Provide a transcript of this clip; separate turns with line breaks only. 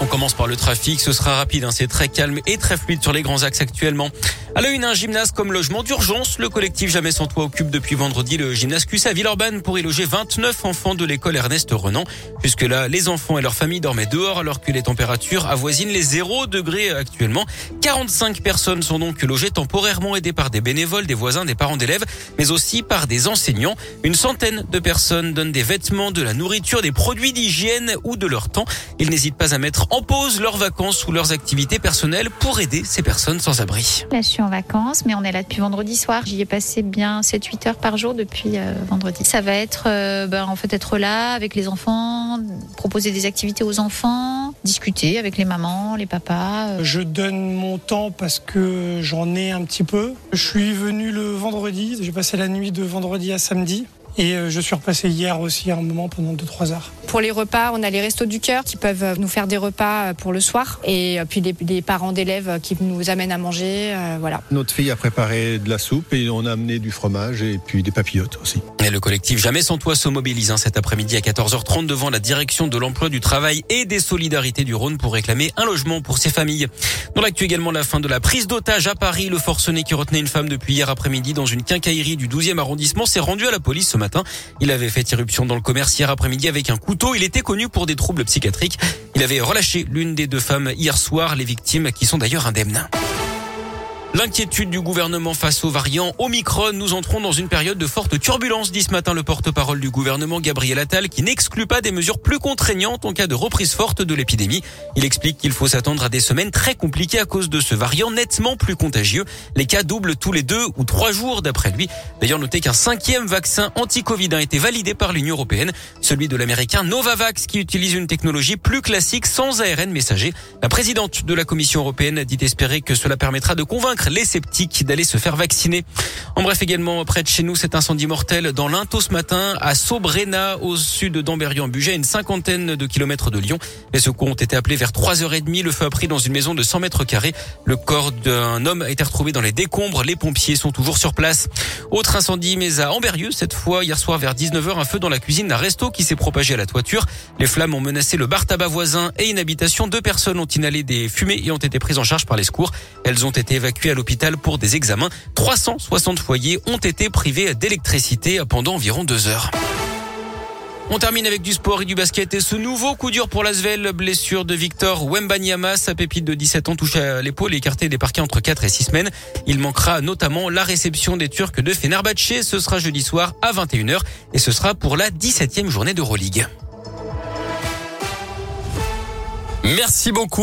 On commence par le trafic. Ce sera rapide. Hein. C'est très calme et très fluide sur les grands axes actuellement. À la une, un gymnase comme logement d'urgence. Le collectif Jamais sans toit occupe depuis vendredi le gymnase QC à Villeurbanne pour y loger 29 enfants de l'école Ernest Renan. Jusque-là, les enfants et leurs familles dormaient dehors alors que les températures avoisinent les 0 degrés actuellement. 45 personnes sont donc logées temporairement aidées par des bénévoles, des voisins, des parents d'élèves, mais aussi par des enseignants. Une centaine de personnes donnent des vêtements, de la nourriture, des produits d'hygiène ou de leur temps. Ils n'hésitent pas à mettre en pause leurs vacances ou leurs activités personnelles pour aider ces personnes sans abri.
Vacances, mais on est là depuis vendredi soir. J'y ai passé bien 7-8 heures par jour depuis euh, vendredi. Ça va être euh, ben, en fait être là avec les enfants, proposer des activités aux enfants, discuter avec les mamans, les papas.
Euh. Je donne mon temps parce que j'en ai un petit peu. Je suis venu le vendredi, j'ai passé la nuit de vendredi à samedi. Et euh, je suis repassé hier aussi un moment pendant 2-3 heures.
Pour les repas, on a les restos du cœur qui peuvent euh, nous faire des repas euh, pour le soir. Et puis des, parents d'élèves qui nous amènent à manger. voilà.
Notre fille a préparé de la soupe et on a amené du fromage et puis des papillotes aussi.
Et le collectif Jamais sans toi se mobilise hein, cet après-midi à 14h30 devant la direction de l'emploi du travail et des solidarités du Rhône pour réclamer un logement pour ses familles. Dans l'actu également la fin de la prise d'otage à Paris. Le forcené qui retenait une femme depuis hier après-midi dans une quincaillerie du 12e arrondissement s'est rendu à la police ce matin. Il avait fait irruption dans le commerce hier après-midi avec un couteau. Il était connu pour des troubles psychiatriques. Il avait relâché l'une des deux femmes hier soir, les victimes qui sont d'ailleurs indemnes. L'inquiétude du gouvernement face aux variants Omicron. Nous entrons dans une période de forte turbulence, dit ce matin le porte-parole du gouvernement Gabriel Attal, qui n'exclut pas des mesures plus contraignantes en cas de reprise forte de l'épidémie. Il explique qu'il faut s'attendre à des semaines très compliquées à cause de ce variant nettement plus contagieux. Les cas doublent tous les deux ou trois jours d'après lui. D'ailleurs, notez qu'un cinquième vaccin anti-Covid a été validé par l'Union européenne, celui de l'américain Novavax, qui utilise une technologie plus classique sans ARN messager. La présidente de la Commission européenne dit espérer que cela permettra de convaincre les sceptiques d'aller se faire vacciner. En bref, également près de chez nous, cet incendie mortel dans l'Into ce matin à Sobrena, au sud d'Amberieu-en-Bugey, une cinquantaine de kilomètres de Lyon. Les secours ont été appelés vers 3h30. Le feu a pris dans une maison de 100 mètres carrés. Le corps d'un homme a été retrouvé dans les décombres. Les pompiers sont toujours sur place. Autre incendie, mais à Amberieu, cette fois hier soir vers 19h, un feu dans la cuisine d'un resto qui s'est propagé à la toiture. Les flammes ont menacé le bar tabac voisin et une habitation. Deux personnes ont inhalé des fumées et ont été prises en charge par les secours. Elles ont été évacuées à l'hôpital pour des examens. 360 foyers ont été privés d'électricité pendant environ deux heures. On termine avec du sport et du basket et ce nouveau coup dur pour l'Asvel, blessure de Victor Wembanyama, sa pépite de 17 ans touche à l'épaule et écarté des parquets entre 4 et 6 semaines. Il manquera notamment la réception des Turcs de Fenerbahçe, ce sera jeudi soir à 21h et ce sera pour la 17e journée d'Euroleague. Merci beaucoup.